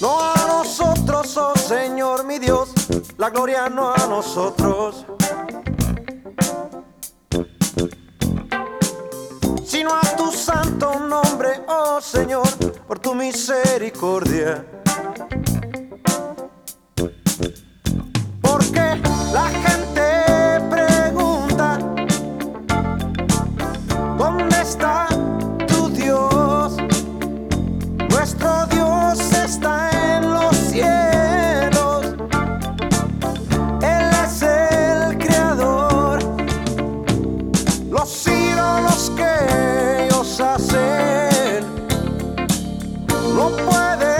No a nosotros, oh Señor mi Dios, la gloria no a nosotros. Sino a tu santo nombre, oh Señor, por tu misericordia. Porque la ¿Dónde está tu Dios? Nuestro Dios está en los cielos. Él es el creador. Los ídolos que ellos hacen no pueden.